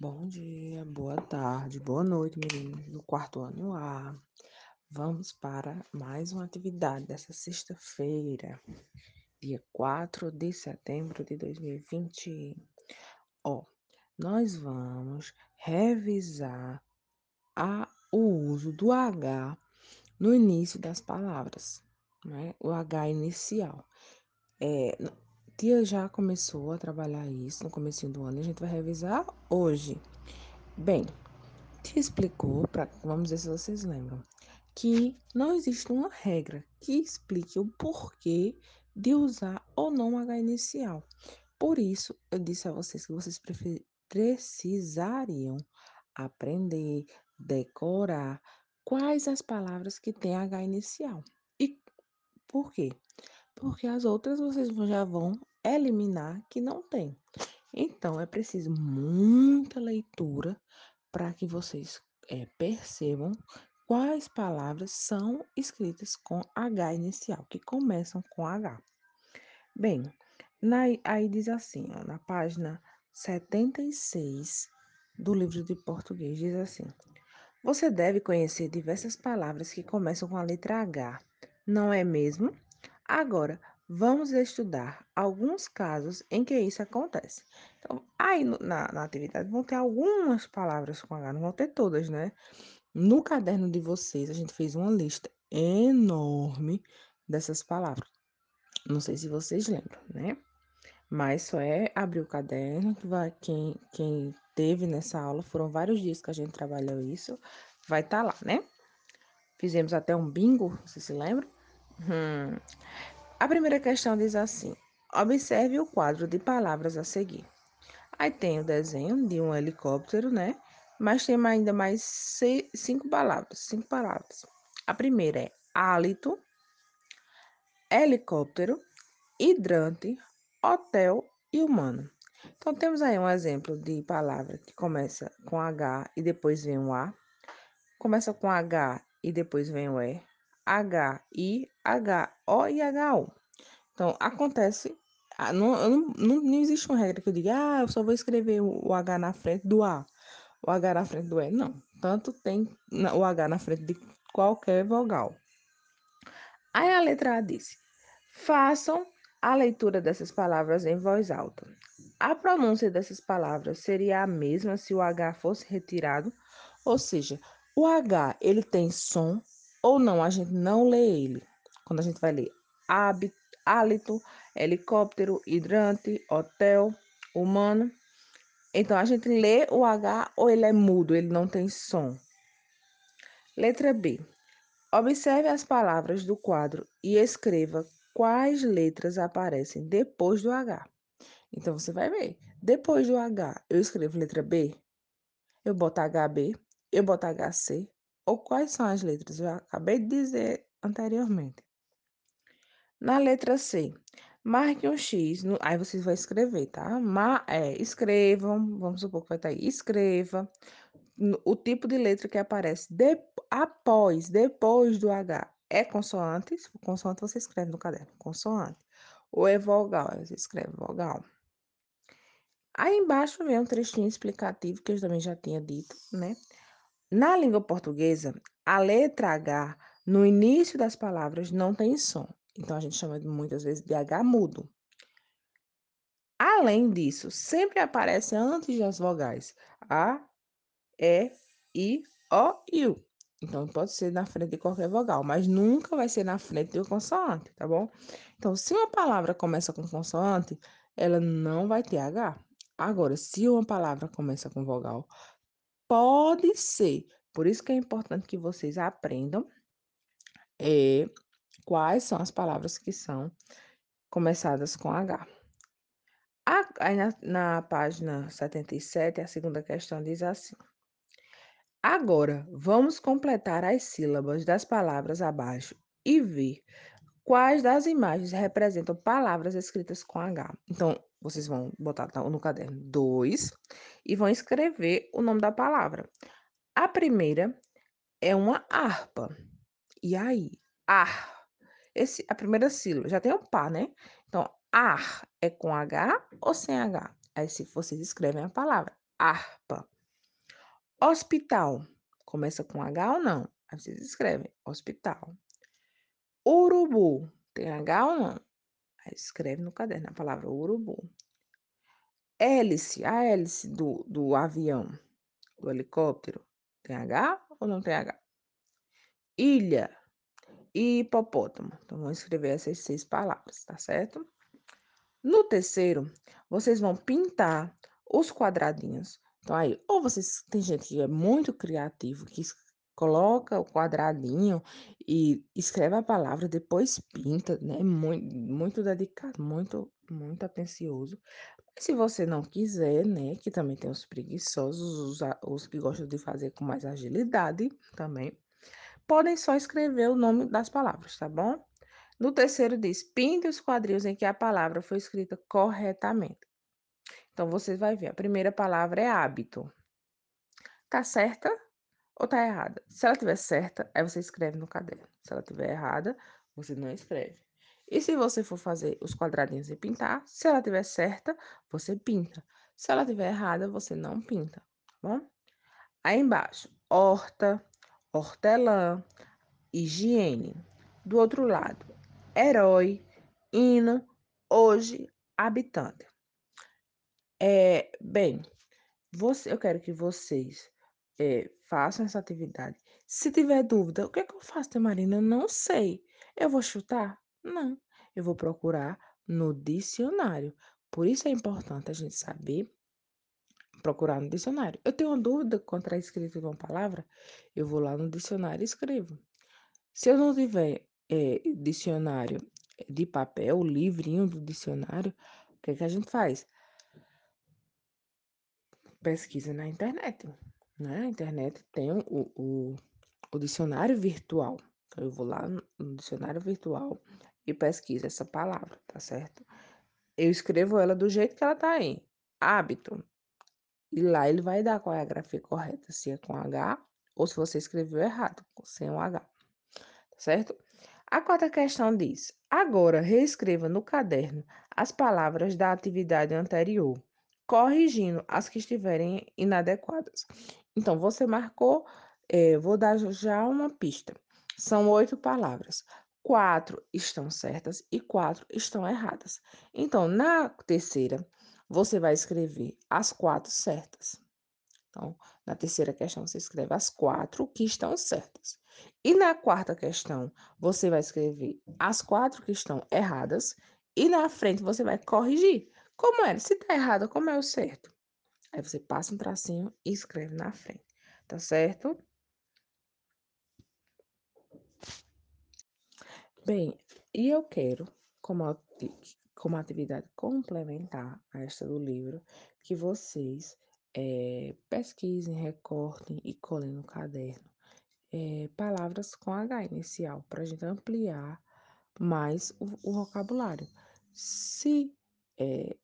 Bom dia, boa tarde, boa noite, meninos do quarto ano A. Vamos para mais uma atividade dessa sexta-feira, dia 4 de setembro de 2020. Ó, nós vamos revisar a, o uso do H no início das palavras, né? O H inicial. É, tia já começou a trabalhar isso no começo do ano e a gente vai revisar hoje. Bem, te explicou, pra, vamos ver se vocês lembram, que não existe uma regra que explique o porquê de usar ou não H inicial. Por isso, eu disse a vocês que vocês precisariam aprender, decorar quais as palavras que têm H inicial. E por quê? Porque as outras vocês já vão eliminar que não tem. Então, é preciso muita leitura para que vocês é, percebam quais palavras são escritas com H inicial, que começam com H. Bem, na, aí diz assim, ó, na página 76 do livro de português, diz assim: Você deve conhecer diversas palavras que começam com a letra H, não é mesmo? Agora, vamos estudar alguns casos em que isso acontece. Então, aí na, na atividade vão ter algumas palavras com H, não vão ter todas, né? No caderno de vocês, a gente fez uma lista enorme dessas palavras. Não sei se vocês lembram, né? Mas só é abrir o caderno que vai quem quem teve nessa aula foram vários dias que a gente trabalhou isso, vai estar tá lá, né? Fizemos até um bingo, você se lembra? Hum. A primeira questão diz assim: observe o quadro de palavras a seguir. Aí tem o desenho de um helicóptero, né? Mas tem ainda mais seis, cinco palavras. Cinco palavras. A primeira é hálito, helicóptero, hidrante, hotel e humano. Então, temos aí um exemplo de palavra que começa com H e depois vem o A. Começa com H e depois vem o E. H, I, H, O e H, O. Então, acontece, não, não, não, existe uma regra que eu diga, ah, eu só vou escrever o H na frente do A, o H na frente do E. Não, tanto tem o H na frente de qualquer vogal. Aí a letra A diz, façam a leitura dessas palavras em voz alta. A pronúncia dessas palavras seria a mesma se o H fosse retirado, ou seja, o H ele tem som ou não, a gente não lê ele. Quando a gente vai ler hálito, helicóptero, hidrante, hotel, humano. Então a gente lê o H ou ele é mudo, ele não tem som. Letra B. Observe as palavras do quadro e escreva quais letras aparecem depois do H. Então você vai ver. Depois do H, eu escrevo letra B, eu boto HB, eu boto HC, ou quais são as letras? Eu acabei de dizer anteriormente. Na letra C, marque um X, no, aí vocês vão escrever, tá? Ma, é, escrevam, vamos supor que vai estar aí, escreva o tipo de letra que aparece de, após, depois do H. É consoante, consoante você escreve no caderno, consoante. Ou é vogal, você escreve vogal. Aí embaixo vem um trechinho explicativo que eu também já tinha dito, né? Na língua portuguesa, a letra H no início das palavras não tem som. Então a gente chama muitas vezes de H mudo. Além disso, sempre aparece antes das vogais A, E, I, O e U. Então pode ser na frente de qualquer vogal, mas nunca vai ser na frente de uma consoante, tá bom? Então, se uma palavra começa com consoante, ela não vai ter H. Agora, se uma palavra começa com vogal, pode ser. Por isso que é importante que vocês aprendam é, quais são as palavras que são começadas com H. Aí na, na página 77, a segunda questão diz assim. Agora, vamos completar as sílabas das palavras abaixo e ver quais das imagens representam palavras escritas com H. Então, vocês vão botar no caderno 2 e vão escrever o nome da palavra. A primeira é uma harpa. E aí? Ar. Esse, a primeira sílaba já tem o pá, né? Então, ar é com H ou sem H? Aí, se vocês escrevem a palavra harpa. Hospital, começa com H ou não? Aí vocês escrevem hospital. Urubu, tem H ou não? Aí escreve no caderno a palavra urubu. Hélice, a hélice do, do avião, do helicóptero, tem H ou não tem H? Ilha e hipopótamo. Então, vamos escrever essas seis palavras, tá certo? No terceiro, vocês vão pintar os quadradinhos. Então, aí, ou vocês, tem gente que é muito criativo, que coloca o quadradinho e escreve a palavra, depois pinta, né? Muito, muito dedicado, muito, muito atencioso. Se você não quiser, né? Que também tem os preguiçosos, os, os que gostam de fazer com mais agilidade também, podem só escrever o nome das palavras, tá bom? No terceiro diz: pinte os quadrinhos em que a palavra foi escrita corretamente. Então, você vai ver, a primeira palavra é hábito. Tá certa ou tá errada? Se ela tiver certa, aí você escreve no caderno. Se ela tiver errada, você não escreve. E se você for fazer os quadradinhos e pintar, se ela tiver certa, você pinta. Se ela tiver errada, você não pinta, tá bom? Aí embaixo, horta, hortelã, higiene. Do outro lado, herói, hino, hoje, habitante. É, bem, você, eu quero que vocês é, façam essa atividade. Se tiver dúvida, o que é que eu faço, Marina? Eu não sei. Eu vou chutar? Não. Eu vou procurar no dicionário. Por isso é importante a gente saber procurar no dicionário. Eu tenho uma dúvida contra a escrita de uma palavra, eu vou lá no dicionário e escrevo. Se eu não tiver é, dicionário de papel, livrinho do dicionário, o que, é que a gente faz? Pesquisa na internet. Né? A internet tem o, o, o dicionário virtual. Então, eu vou lá no, dicionário virtual e pesquiso essa palavra, tá certo? Eu escrevo ela do jeito que ela tá aí. Hábito. E lá ele vai dar qual é a grafia correta, se é com H ou se você escreveu errado, sem um H. Tá certo? A quarta questão diz: agora reescreva no caderno as palavras da atividade anterior, corrigindo as que estiverem inadequadas. Então, você marcou, é, vou dar já uma pista. São oito palavras. Quatro estão certas e quatro estão erradas. Então, na terceira, você vai escrever as quatro certas. Então, na terceira questão, você escreve as quatro que estão certas. E na quarta questão, você vai escrever as quatro que estão erradas. E na frente, você vai corrigir. Como é? Se está errado, como é o certo? Aí você passa um tracinho e escreve na frente. Tá certo? Bem, e eu quero, como, como atividade complementar a esta do livro, que vocês é, pesquisem, recortem e colhem no caderno é, palavras com H inicial, para a gente ampliar mais o, o vocabulário. Se é,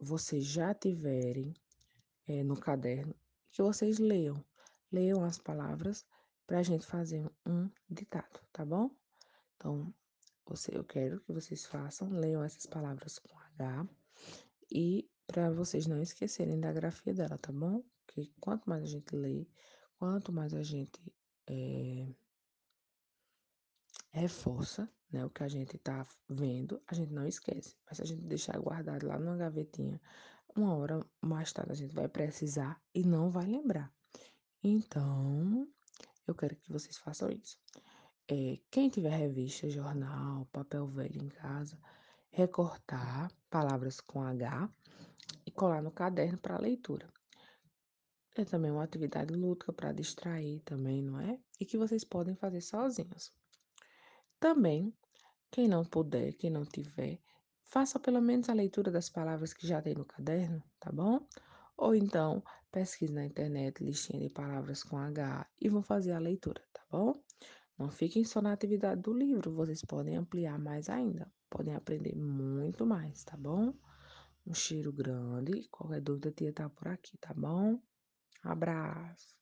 vocês já tiverem é, no caderno, que vocês leiam, leiam as palavras para a gente fazer um ditado, tá bom? Então, você, eu quero que vocês façam, leiam essas palavras com H e para vocês não esquecerem da grafia dela, tá bom? Porque quanto mais a gente lê, quanto mais a gente é, reforça né, o que a gente está vendo, a gente não esquece. Mas se a gente deixar guardado lá numa gavetinha, uma hora mais tarde a gente vai precisar e não vai lembrar. Então, eu quero que vocês façam isso. É, quem tiver revista, jornal, papel velho em casa, recortar palavras com H e colar no caderno para leitura. É também uma atividade lúdica para distrair também, não é? E que vocês podem fazer sozinhos. Também, quem não puder, quem não tiver, faça pelo menos a leitura das palavras que já tem no caderno, tá bom? Ou então, pesquise na internet listinha de palavras com H e vão fazer a leitura, tá bom? Não fiquem só na atividade do livro, vocês podem ampliar mais ainda, podem aprender muito mais, tá bom? Um cheiro grande, qualquer dúvida, tia tá por aqui, tá bom? Abraço.